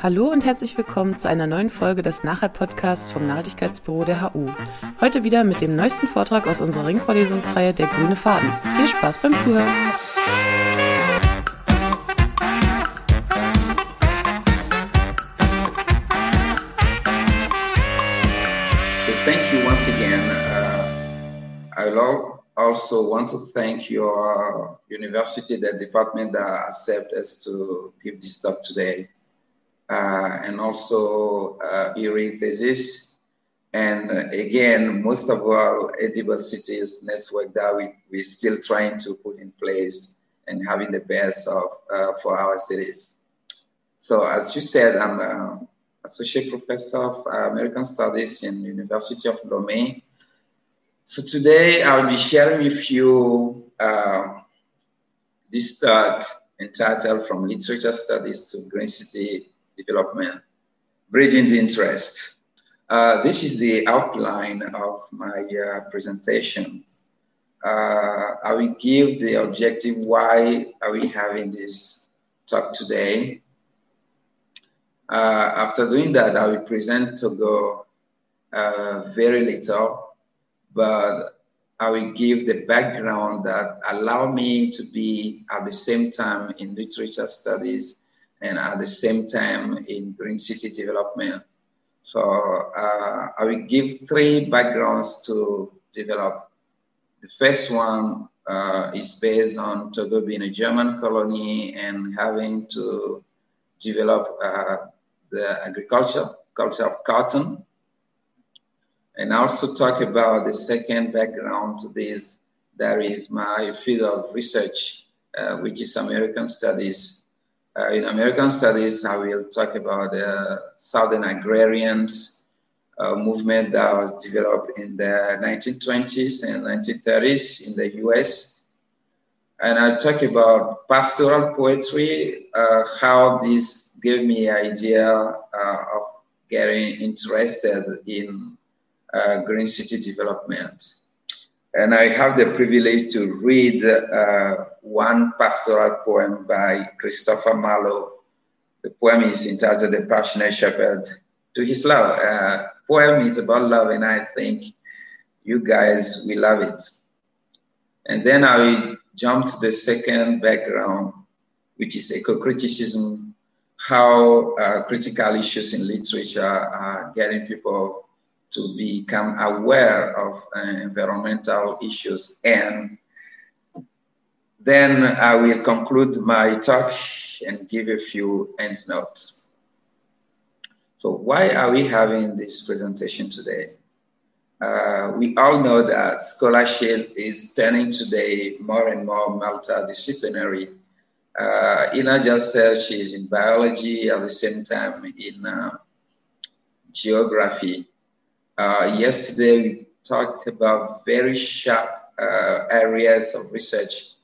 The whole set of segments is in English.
Hallo und herzlich willkommen zu einer neuen Folge des Nachhalt-Podcasts vom Nachhaltigkeitsbüro der HU. Heute wieder mit dem neuesten Vortrag aus unserer Ringvorlesungsreihe Der grüne Faden. Viel Spaß beim Zuhören! So thank you once again. Uh, I also want to thank your university, the department that accepted us to give this talk today. Uh, and also uh, ERI. And uh, again, most of our edible cities network that we, we're still trying to put in place and having the best of uh, for our cities. So as you said, I'm an associate professor of American Studies in University of Lomé. So today I'll be sharing with you uh, this talk entitled From Literature Studies to Green City Development, Bridging the Interest. Uh, this is the outline of my uh, presentation. Uh, I will give the objective why are we having this talk today. Uh, after doing that, I will present Togo uh, very little, but I will give the background that allow me to be at the same time in literature studies and at the same time in green city development. So uh, I will give three backgrounds to develop. The first one uh, is based on Togo being a German colony and having to develop uh, the agriculture culture of cotton. And also talk about the second background to this. There is my field of research, uh, which is American studies uh, in American studies, I will talk about the Southern agrarians uh, movement that was developed in the 1920s and 1930s in the US. And I'll talk about pastoral poetry, uh, how this gave me an idea uh, of getting interested in uh, green city development. And I have the privilege to read uh, one pastoral poem by Christopher Marlowe. The poem is entitled The Passionate Shepherd to His Love. Uh, poem is about love, and I think you guys will love it. And then I will jump to the second background, which is eco-criticism, how uh, critical issues in literature are getting people to become aware of uh, environmental issues. And then I will conclude my talk and give a few end notes. So why are we having this presentation today? Uh, we all know that scholarship is turning today more and more multidisciplinary. Uh, Ina just said she's in biology at the same time in uh, geography. Uh, yesterday, we talked about very sharp uh, areas of research.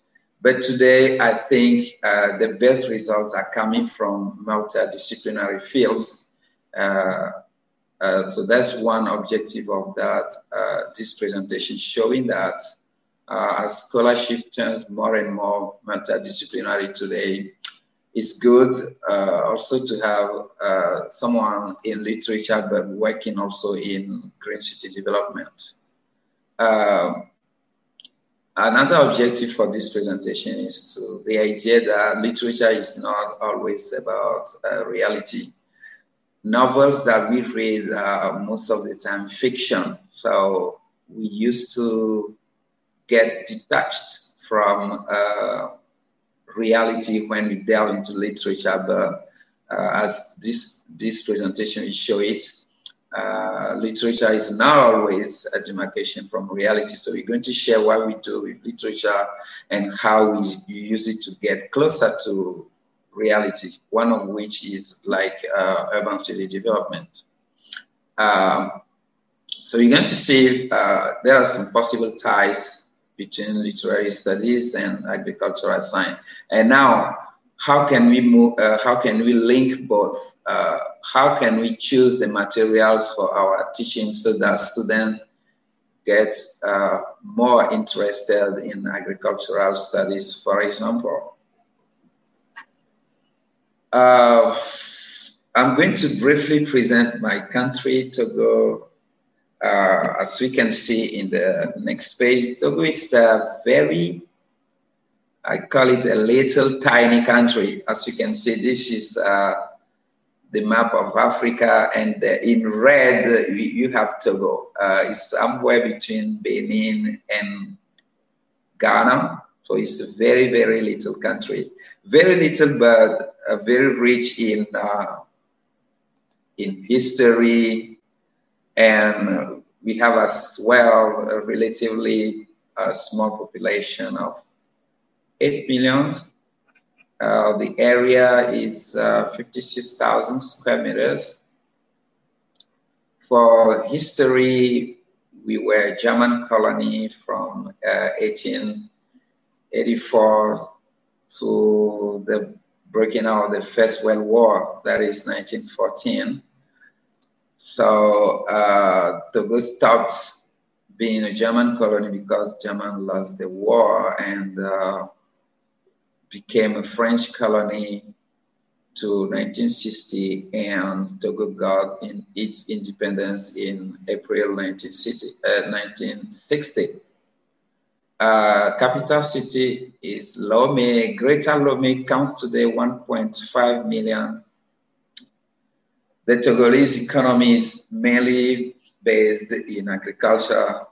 But today, I think uh, the best results are coming from multidisciplinary fields. Uh, uh, so that's one objective of that this presentation, showing that as scholarship turns more and more multidisciplinary today, it's good uh, also to have uh, someone in literature but working also in green city development. Uh, another objective for this presentation is to, the idea that literature is not always about uh, reality. Novels that we read are most of the time fiction, so we used to get detached from uh, reality when we delve into literature. But uh, as this this presentation will show it, uh, literature is not always a demarcation from reality. So we're going to share what we do with literature and how we use it to get closer to reality. One of which is like uh, urban city development. Um, so you're going to see uh, there are some possible ties between literary studies and agricultural science. And now, how can we move? Uh, how can we link both? Uh, how can we choose the materials for our teaching so that students get uh, more interested in agricultural studies, for example? Uh, I'm going to briefly present my country, Togo. Uh, as we can see in the next page, Togo is a very, I call it a little tiny country. As you can see, this is uh, the map of Africa, and in red, you have Togo. Uh, it's somewhere between Benin and Ghana. So it's a very, very little country. Very little, but uh, very rich in uh, in history, and we have as well a relatively uh, small population of 8 million. Uh, the area is uh, 56,000 square meters. For history, we were a German colony from 1884 uh, to the breaking out of the First World War, that is 1914. So uh, Togo stopped being a German colony because German lost the war and uh, became a French colony to 1960 and Togo got in its independence in April 1960. Uh, 1960. Uh, capital city is Lomé. Greater Lomé counts today 1.5 million the Togolese economy is mainly based in agriculture,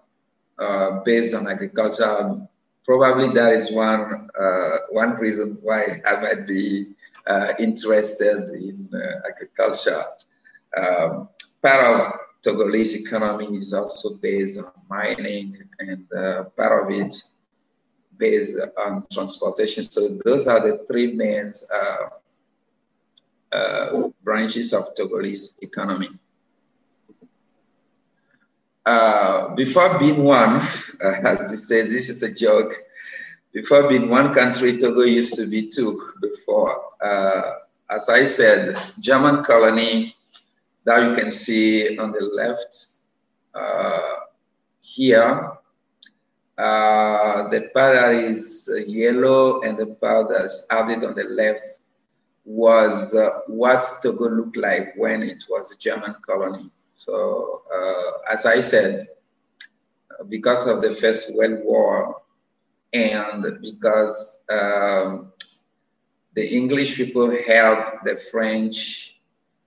uh, based on agriculture. Probably that is one uh, one reason why I might be uh, interested in uh, agriculture. Um, part of Togolese economy is also based on mining, and uh, part of it based on transportation. So those are the three main uh, branches of Togolese economy. Uh, before being one, as you said, this is a joke. Before being one country, Togo used to be two before. Uh, as I said, German colony that you can see on the left uh, here. Uh, the that is yellow and the part that's added on the left was uh, what Togo looked like when it was a German colony. So, uh, as I said, because of the First World War and because um, the English people helped the French,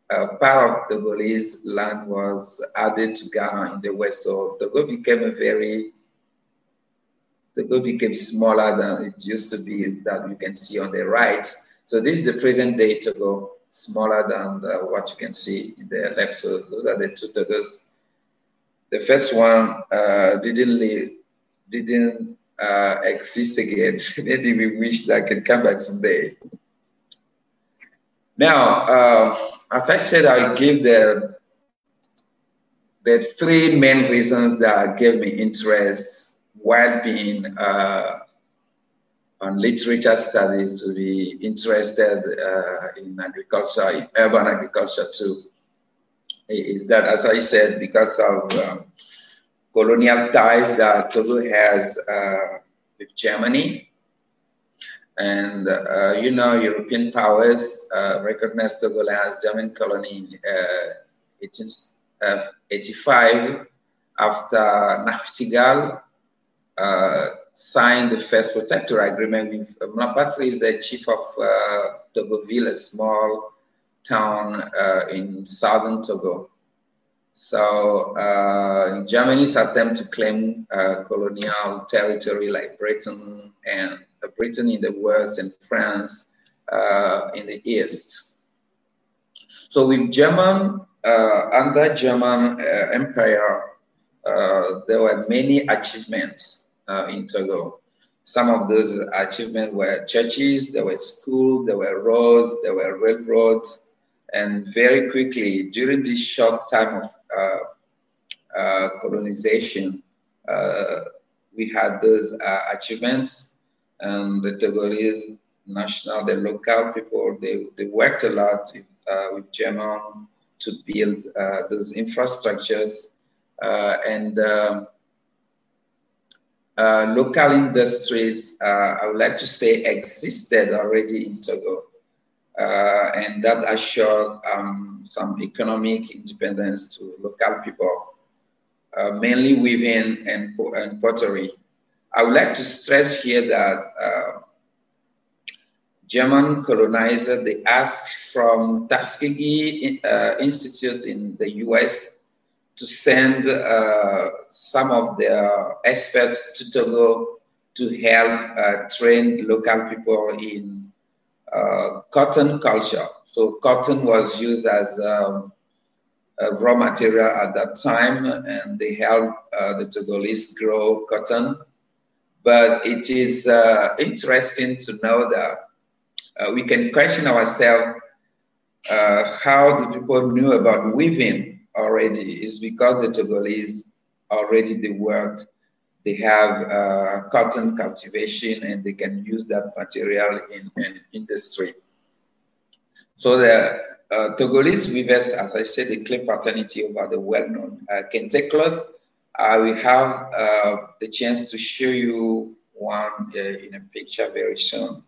uh, part of Togolese land was added to Ghana in the west. So Togo became a very Togo became smaller than it used to be that you can see on the right. So this is the present day Togo, smaller than the, what you can see in the left. So those are the two Togos. The first one uh, didn't live, didn't uh, exist again. Maybe we wish that I can come back someday. Now, uh, as I said, I give the the three main reasons that gave me interest while being uh, on literature studies to be interested uh, in agriculture, in urban agriculture too, is that, as I said, because of um, colonial ties that Togo has uh, with Germany. And, uh, you know, European powers uh, recognized Togo as German colony in 1885 uh, after Nachtigal uh, signed the first protector agreement with uh, Mlapatri is the chief of uh, Togoville, a small town uh, in southern Togo. So uh, Germany's attempt to claim uh, colonial territory like Britain and uh, Britain in the west and France uh, in the east. So with German, under German Empire, there were many achievements uh, in Togo. Some of those achievements were churches, there were schools, there were roads, there were railroads, and very quickly during this short time of uh, uh, colonization, uh, we had those uh, achievements, and the Togolese national, the local people, they, they worked a lot with, uh, German to build those infrastructures, and um, uh, local industries, uh, I would like to say, existed already in Togo. uh, and that assured um, some economic independence to local people, mainly weaving and, and pottery. I would like to stress here that German colonizer, they asked from Tuskegee uh, Institute in the US to send uh, some of their experts to Togo to help uh, train local people in uh, cotton culture. So cotton was used as um, a raw material at that time, and they helped uh, the Togolese grow cotton. But it is uh, interesting to know that uh, we can question ourselves how the people knew about weaving already. Is because the Togolese already they worked, they have uh, cotton cultivation, and they can use that material in, in industry. So the uh, Togolese weavers, as I said, they claim paternity over the well-known uh, Kente cloth. I will have uh, the chance to show you one uh, in a picture very soon.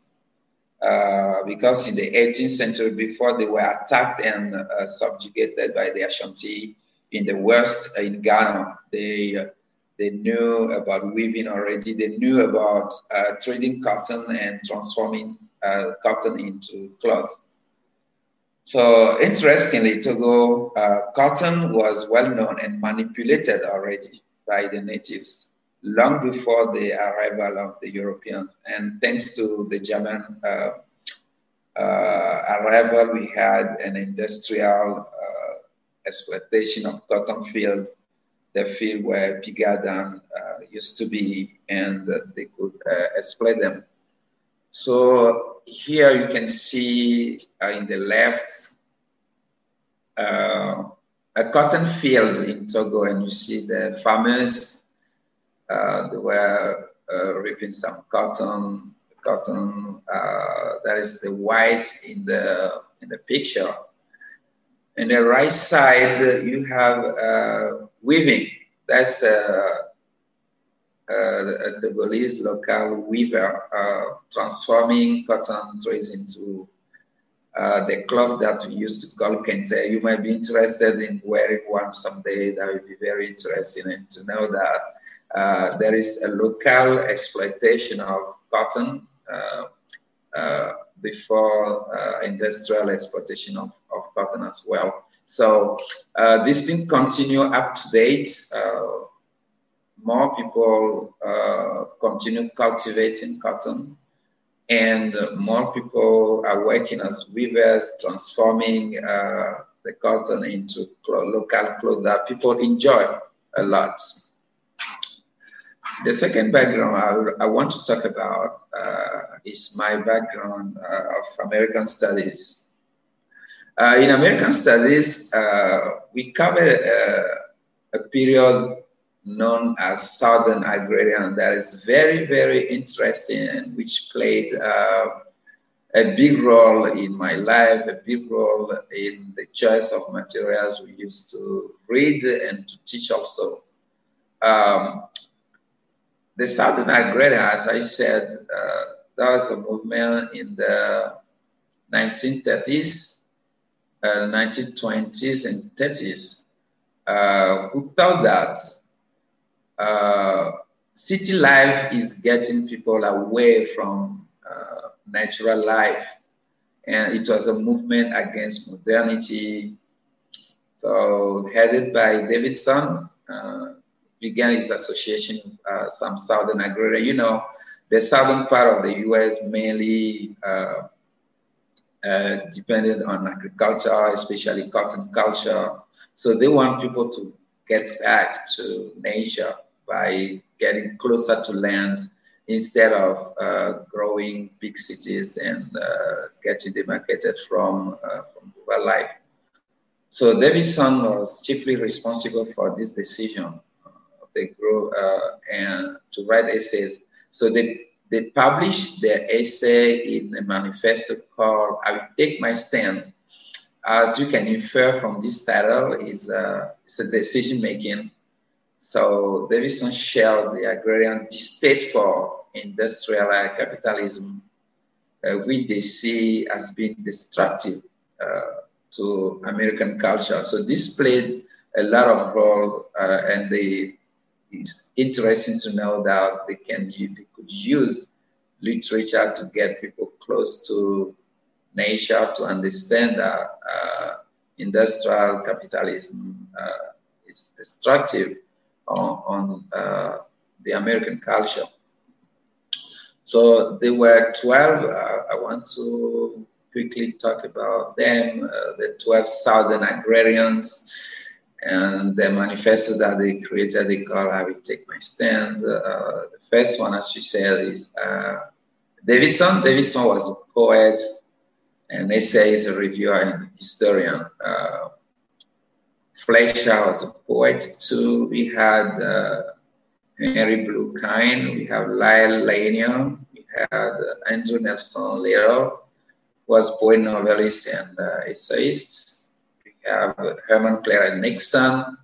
Uh, because in the 18th century, before they were attacked and uh, subjugated by the Ashanti in the west uh, in Ghana, they uh, they knew about weaving already. They knew about uh, trading cotton and transforming cotton into cloth. So interestingly, Togo cotton was well known and manipulated already by the natives long before the arrival of the Europeans. And thanks to the German uh, uh, arrival, we had an industrial uh, exploitation of cotton field, the field where Pigadan uh, used to be, and they could uh, exploit them. So here you can see in the left a cotton field in Togo, and you see the farmers they were uh, reaping some cotton. Cotton uh, that is the white in the in the picture. In the right side, you have weaving. That's uh, the Togolese local weaver uh, transforming cotton threads into uh, the cloth that we used to call kente. You might be interested in wearing one someday. That would be very interesting to know that uh, there is a local exploitation of cotton uh, uh, before uh, industrial exploitation of, of cotton as well. So uh, this thing continue up to date. more people continue cultivating cotton and more people are working as weavers, transforming the cotton into local clothes that people enjoy a lot. The second background I, I want to talk about uh, is my background uh, of American studies. Uh, in American studies, uh, we cover uh, a period known as Southern Agrarian that is very, very interesting and which played uh, a big role in my life, a big role in the choice of materials we used to read and to teach also. Um, the Southern Agrarian, as I said, uh, that was a movement in the 1930s, uh, 1920s, and 30s uh, who thought that uh, city life is getting people away from uh, natural life. And it was a movement against modernity. So, headed by Davidson, uh, began its association uh, some southern agrarian. You know, the southern part of the U.S. mainly uh, uh, depended on agriculture, especially cotton culture. So they want people to get back to nature by getting closer to land instead of uh, growing big cities and uh, getting demarcated from, uh, from rural life. So Davidson was chiefly responsible for this decision they grow uh, and to write essays. So they they published their essay in a manifesto called "I Will Take My Stand." As you can infer from this title, is uh, it's a decision making. So Davidson shared the agrarian state for industrial capitalism uh, which they see as being destructive uh, to American culture. So this played a lot of role, uh, and they, it's interesting to know that they can they could use literature to get people close to nature to understand that uh, industrial capitalism uh, is destructive on, on uh, the American culture. So there were 12. Uh, I want to quickly talk about them, uh, the 12 Southern agrarians and the manifesto that they created, they call I Will Take My Stand. Uh, the first one, as you said, is uh, Davidson. Davidson was a poet, and essay is a reviewer and historian. Uh, Fletcher was a poet too. We had uh, Henry Blue Kline, we have Lyle Lanier, we had uh, Andrew Nelson Lytle, was poet, novelist, and uh, essayist. Have Herman Clara Nixon.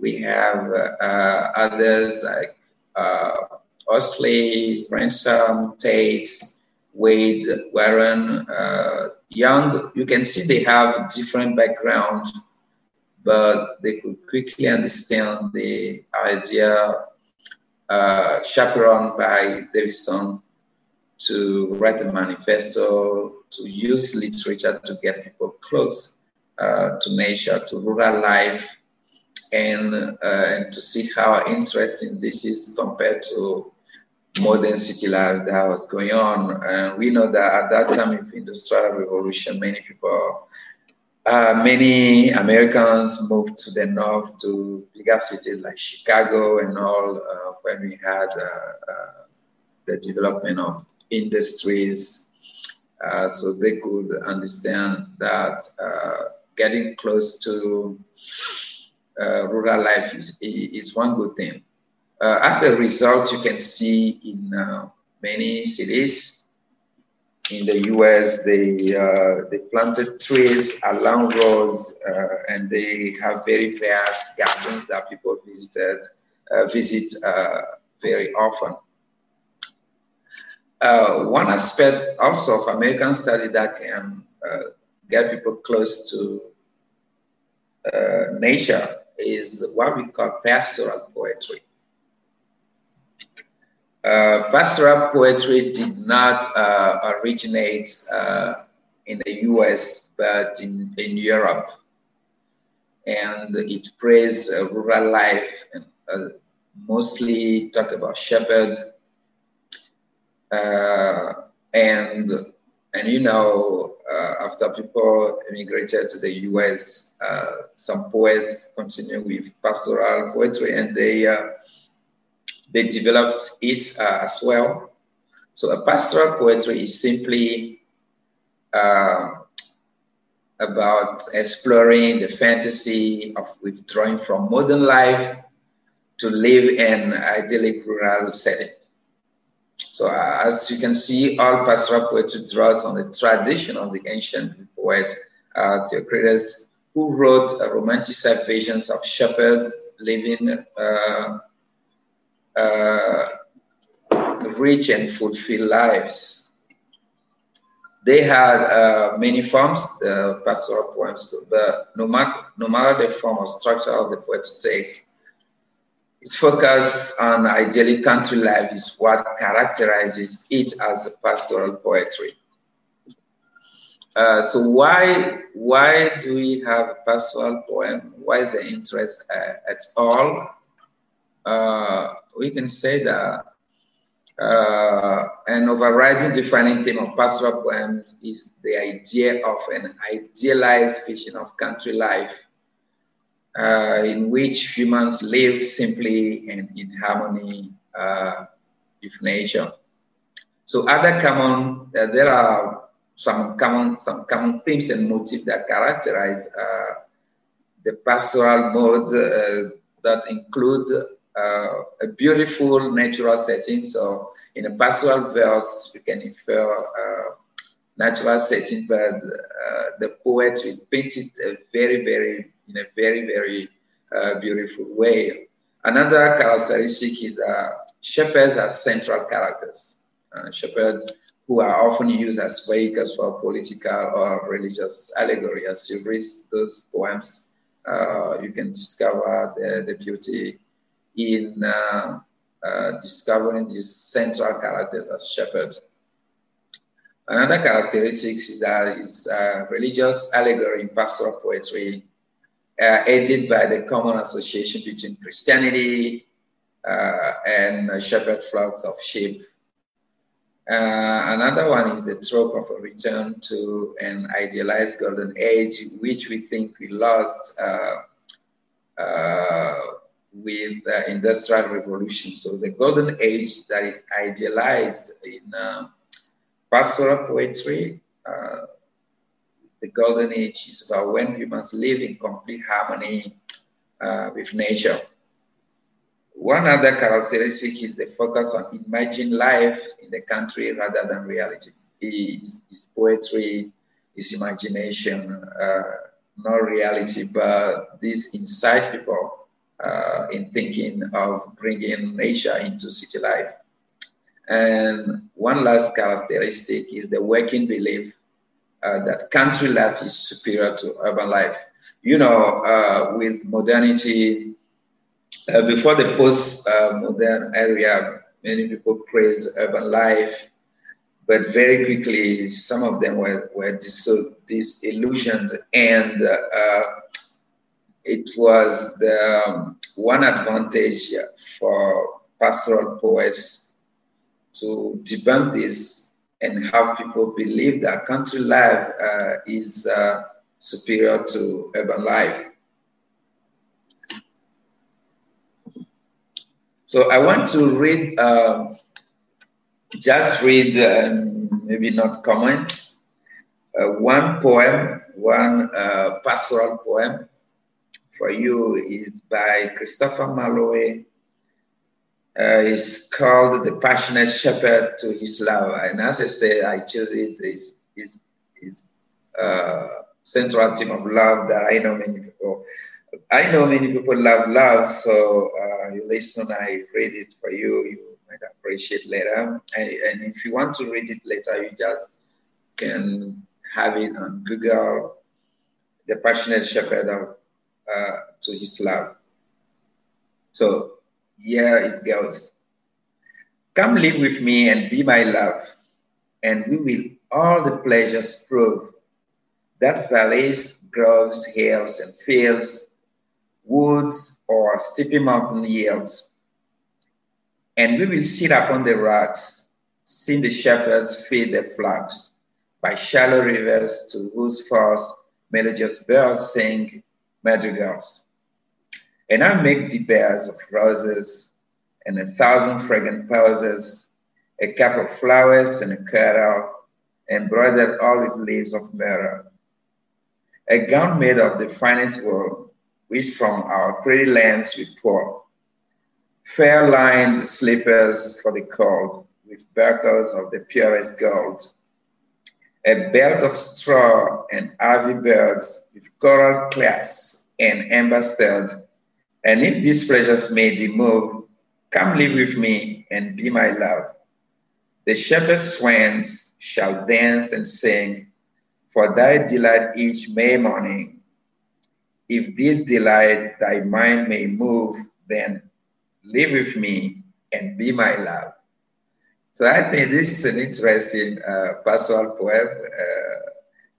We have uh, others like uh, Owsley, Ransom, Tate, Wade, Warren, uh, Young. You can see they have different backgrounds, but they could quickly understand the idea uh, chaperoned by Davidson to write a manifesto, to use literature to get people close uh, to nature, to rural life, and, uh, and to see how interesting this is compared to modern city life that was going on. And we know that at that time of industrial revolution, many people, uh, many Americans moved to the north to bigger cities like Chicago and all, uh, when we had uh, uh the development of industries. So they could understand that getting close to rural life is, is one good thing. Uh, as a result, you can see in uh, many cities in the US, they, uh, they planted trees along roads uh, and they have very vast gardens that people visited, uh, visit uh, very often. one aspect also of American study that can get people close to nature is what we call pastoral poetry. Uh, pastoral poetry did not uh, originate uh, in the US, but in, in Europe. And it praised rural life and uh, mostly talk about shepherd. Uh, and, and you know, uh, after people immigrated to the US, some poets continued with pastoral poetry and they they developed it uh, as well. So a pastoral poetry is simply uh, about exploring the fantasy of withdrawing from modern life to live in idyllic rural setting. So uh, as you can see, all pastoral poetry draws on the tradition of the ancient poet uh, Theocritus, who wrote romanticized visions of shepherds living uh, uh, rich and fulfilled lives. They had uh, many forms, the pastoral poems, but no matter, the form or structure of the poet's text, its focus on idyllic country life is what characterizes it as pastoral poetry. Uh, so why why do we have a pastoral poem? Why is the interest uh, at all? Uh, we can say that uh, an overriding defining theme of pastoral poems is the idea of an idealized vision of country life uh, in which humans live simply and in harmony uh, with nature. So other common, uh, there are some common, some common themes and motifs that characterize uh, the pastoral mode uh, that include uh, a beautiful natural setting. So in a pastoral verse, we can infer natural setting, but the poet will paint it a very, very, in a very, very uh, beautiful way. Another characteristic is that shepherds are central characters. Uh, shepherds who are often used as vehicles for political or religious allegory. As you read those poems, uh, you can discover the, the beauty in uh, uh, discovering these central characters as shepherds. Another characteristic is that it's religious allegory in pastoral poetry, uh, aided by the common association between Christianity uh, and shepherd flocks of sheep. Uh, another one is the trope of a return to an idealized golden age, which we think we lost uh, uh, with the industrial revolution. So the golden age that is idealized in uh, pastoral poetry, uh, the golden age is about when humans live in complete harmony uh, with nature. One other characteristic is the focus on imagining life in the country rather than reality. It's, is poetry, it's imagination, uh, not reality, but this inside people uh, in thinking of bringing nature into city life. And one last characteristic is the working belief uh, that country life is superior to urban life. You know, uh, with modernity, uh, before the post-modern area, many people praised urban life, but very quickly, some of them were, were dis- disillusioned, and uh, it was the um, one advantage for pastoral poets to debunk this and have people believe that country life uh, is uh, superior to urban life. So I want to read, um, just read, um, maybe not comment, uh, one poem, one uh, pastoral poem for you is by Christopher Marlowe uh, is called The Passionate Shepherd to His Love. And as I said, I chose it. It's, it's, it's uh, central theme of love that I know many people. I know many people love love, so uh, you listen, I read it for you. You might appreciate later. And, and if you want to read it later, you just can have it on Google, The Passionate Shepherd of, uh, to His Love. So here it goes. Come live with me and be my love, and we will all the pleasures prove that valleys, groves, hills, and fields, woods, or steepy mountain yields. And we will sit upon the rocks, see the shepherds feed their flocks by shallow rivers to whose falls melodious birds sing madrigals. And I make the bears of roses and a thousand fragrant posies, a cup of flowers and a kettle, embroidered olive leaves of myrrh, a gown made of the finest wool, which from our pretty lands we pour, fair lined slippers for the cold, with buckles of the purest gold, a belt of straw and ivy birds with coral clasps and amber stud, and if these pleasures made thee move, come live with me and be my love. The shepherd swans shall dance and sing for thy delight each May morning. If this delight thy mind may move, then live with me and be my love. So I think this is an interesting uh, pastoral poem. Uh,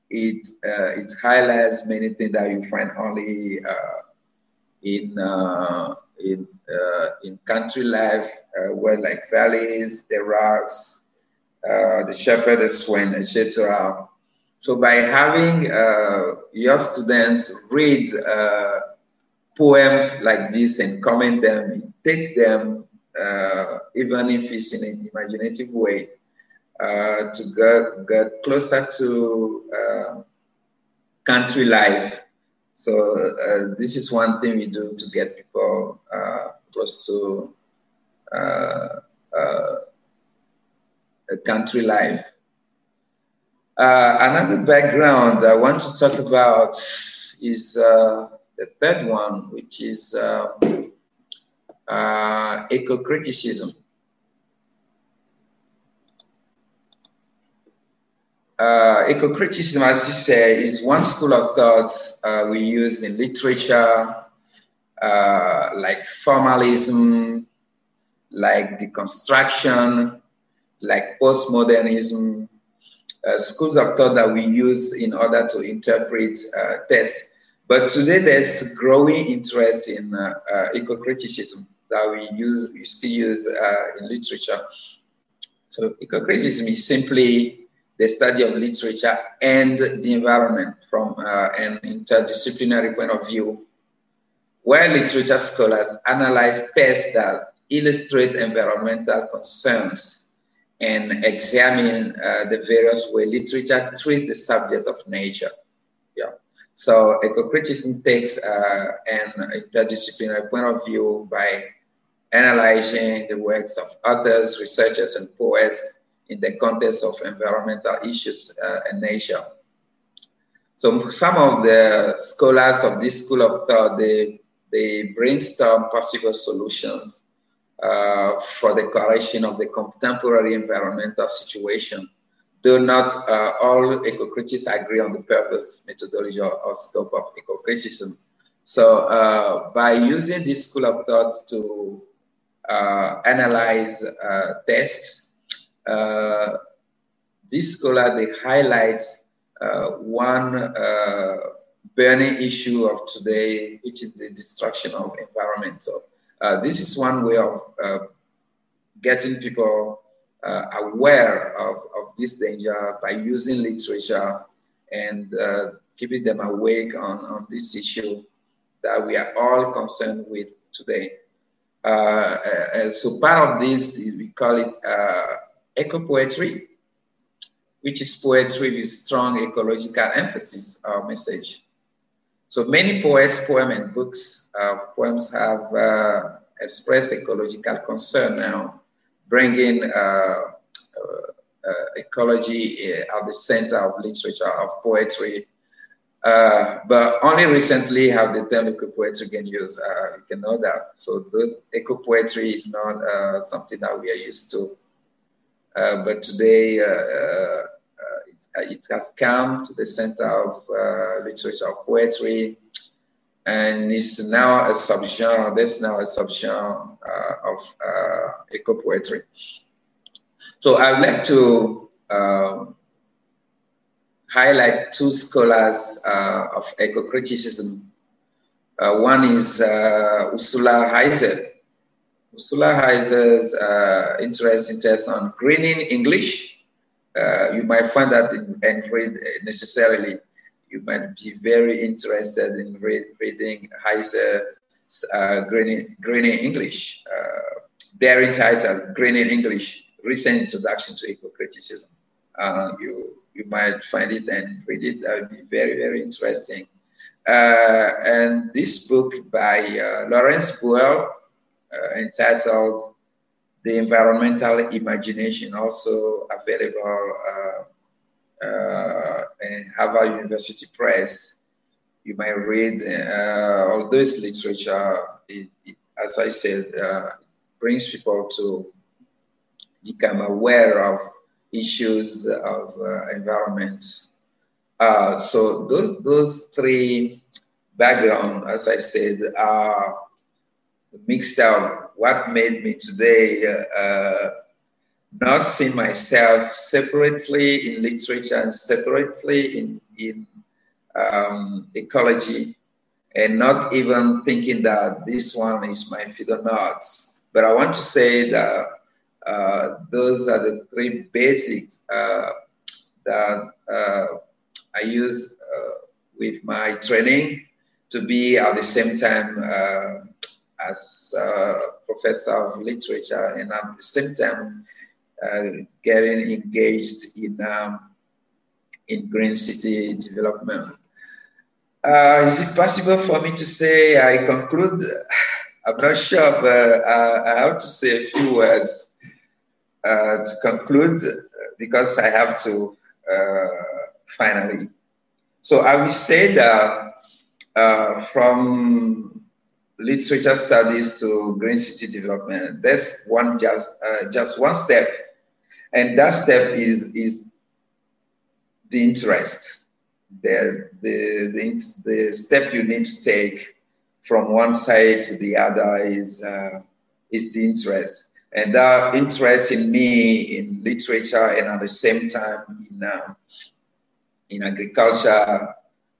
it, uh, it highlights many things that you find only uh, in uh, in uh, in country life, uh, where like valleys, the rocks, the shepherd, the swan, etc. So by having your students read poems like this and comment them, it takes them, uh, even if it's in an imaginative way, uh, to get, get closer to uh, country life so uh, this is one thing we do to get people uh, close to uh, uh country life. Uh, another background I want to talk about is uh, the third one, which is um, eco-criticism. Uh, eco-criticism, as you say, is one school of thought uh, we use in literature, uh, like formalism, like deconstruction, like postmodernism, uh, schools of thought that we use in order to interpret uh, text. But today there's growing interest in uh, eco-criticism that we use, we still use in literature. So eco-criticism is simply the study of literature and the environment from uh, an interdisciplinary point of view, where literature scholars analyze texts that illustrate environmental concerns and examine uh, the various way literature treats the subject of nature. Yeah. So eco-criticism takes uh, an interdisciplinary point of view by analyzing the works of authors, researchers, and poets in the context of environmental issues uh, in nature. So some of the scholars of this school of thought, they, they brainstorm possible solutions uh, for the correction of the contemporary environmental situation. Though not uh, all eco-critics agree on the purpose, methodology, or, or scope of eco-criticism. So uh, by using this school of thought to uh, analyze uh, tests, this scholar, they highlight one burning issue of today, which is the destruction of environment. So uh, this is one way of uh, getting people uh, aware of, of this danger by using literature and uh, keeping them awake on, on this issue that we are all concerned with today. Uh, uh, so part of this, is we call it eco poetry, which is poetry with strong ecological emphasis or message. So many poets, poems, and books of uh, poems have uh, expressed ecological concern now, bringing uh, uh, uh ecology at the center of literature, of poetry. but only recently have the term eco-poetry been used. you can know that. So those eco-poetry is not something that we are used to. But today, uh, it has come to the center of uh, literature of poetry and it's now a subgenre, there's now a subgenre uh, of uh, eco poetry. So I'd like to um, highlight two scholars uh, of eco criticism. Uh, one is Ursula Heise. Ursula Heise's interesting test on greening English uh, you might find that in, and read necessarily. You might be very interested in read, reading Heise uh, Greening, Greening English. Uh, their title, Greening English, Recent Introduction to Eco-Criticism. Uh, you, you might find it and read it. That would be very, very interesting. Uh, and this book by uh, Lawrence Buell, uh, entitled the environmental imagination also available uh, uh, in Harvard University Press. You might read uh, all this literature. It, it, as I said, uh, brings people to become aware of issues of environment. So those those three background, as I said, are mixed up what made me today uh, uh, not see myself separately in literature and separately in, in um, ecology and not even thinking that this one is my field or not. But I want to say that uh, those are the three basics uh, that uh, I use uh, with my training to be at the same time as a professor of literature and at the same time uh, getting engaged in um, in green city development. Uh, is it possible for me to say I conclude? I'm not sure, but uh, I have to say a few words uh, to conclude because I have to uh, finally. So I will say that uh, from literature studies to green city development. That's one just uh, just one step, and that step is is the interest, the, the, the, the step you need to take from one side to the other is, uh, is the interest. And that interest in me in literature and at the same time in, uh, in agriculture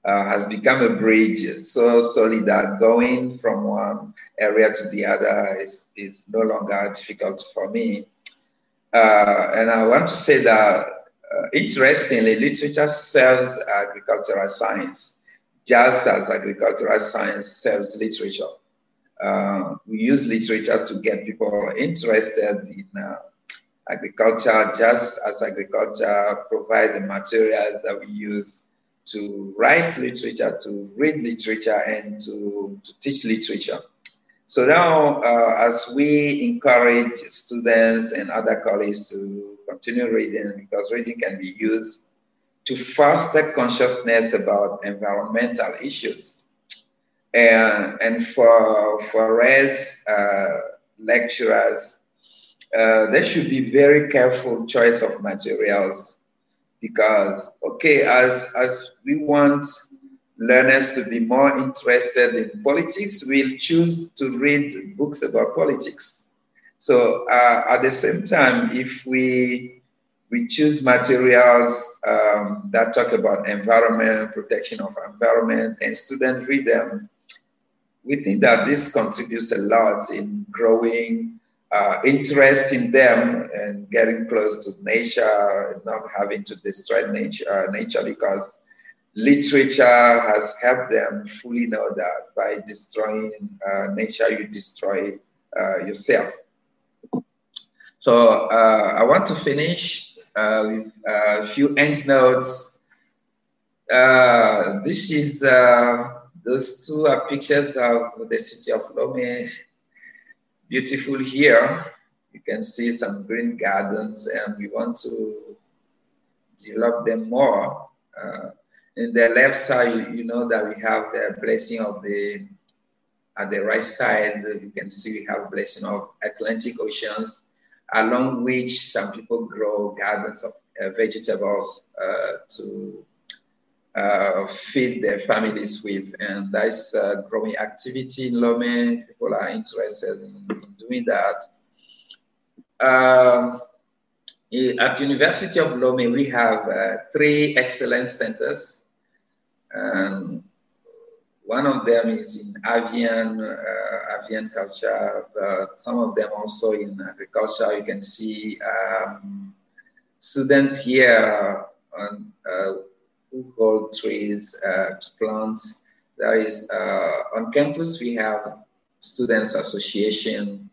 uh, has become a bridge so solid that going from one area to the other is, is no longer difficult for me. Uh, and I want to say that, uh, interestingly, literature serves agricultural science, just as agricultural science serves literature. Uh, we use literature to get people interested in uh, agriculture, just as agriculture provides the materials that we use to write literature, to read literature, and to, to teach literature. So now, uh, as we encourage students and other colleagues to continue reading, because reading can be used to foster consciousness about environmental issues. And, and for, for us uh, lecturers, uh, there should be very careful choice of materials because okay as as we want learners to be more interested in politics. We'll choose to read books about politics. So uh, at the same time if we we choose materials um, that talk about environment protection of environment and students read them we think that this contributes a lot in growing uh, interest in them and getting close to nature, not having to destroy nature, nature because literature has helped them fully know that by destroying uh, nature, you destroy uh, yourself. So uh, I want to finish uh, with a few end notes. this is those two are pictures of the city of Lomé beautiful here. You can see some green gardens and we want to develop them more. Uh, in the left side, you know that we have the blessing of the, at the right side, you can see we have blessing of Atlantic Oceans, along which some people grow gardens of uh, vegetables uh, to uh, feed their families with. And that's a growing activity in Lomé. People are interested in, in doing that. Um, at University of Lomé, we have uh, three excellence centers. Um, one of them is in avian, uh, avian culture, but some of them also in agriculture. You can see um, students here on, uh, who hold trees uh, to plant. There is uh, on campus we have students association.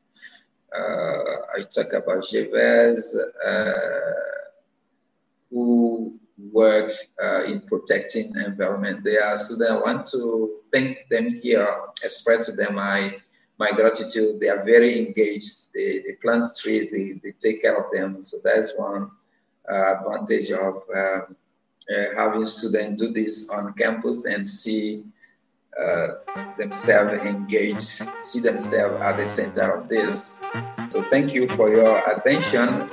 Uh, I talk about GEVES, who work uh, in protecting the environment. They are students. I want to thank them here, express to them my my gratitude. They are very engaged. They, they plant trees. They, they take care of them. So that's one uh, advantage of um, uh, having students do this on campus and see uh, themselves engaged, see themselves at the center of this. So thank you for your attention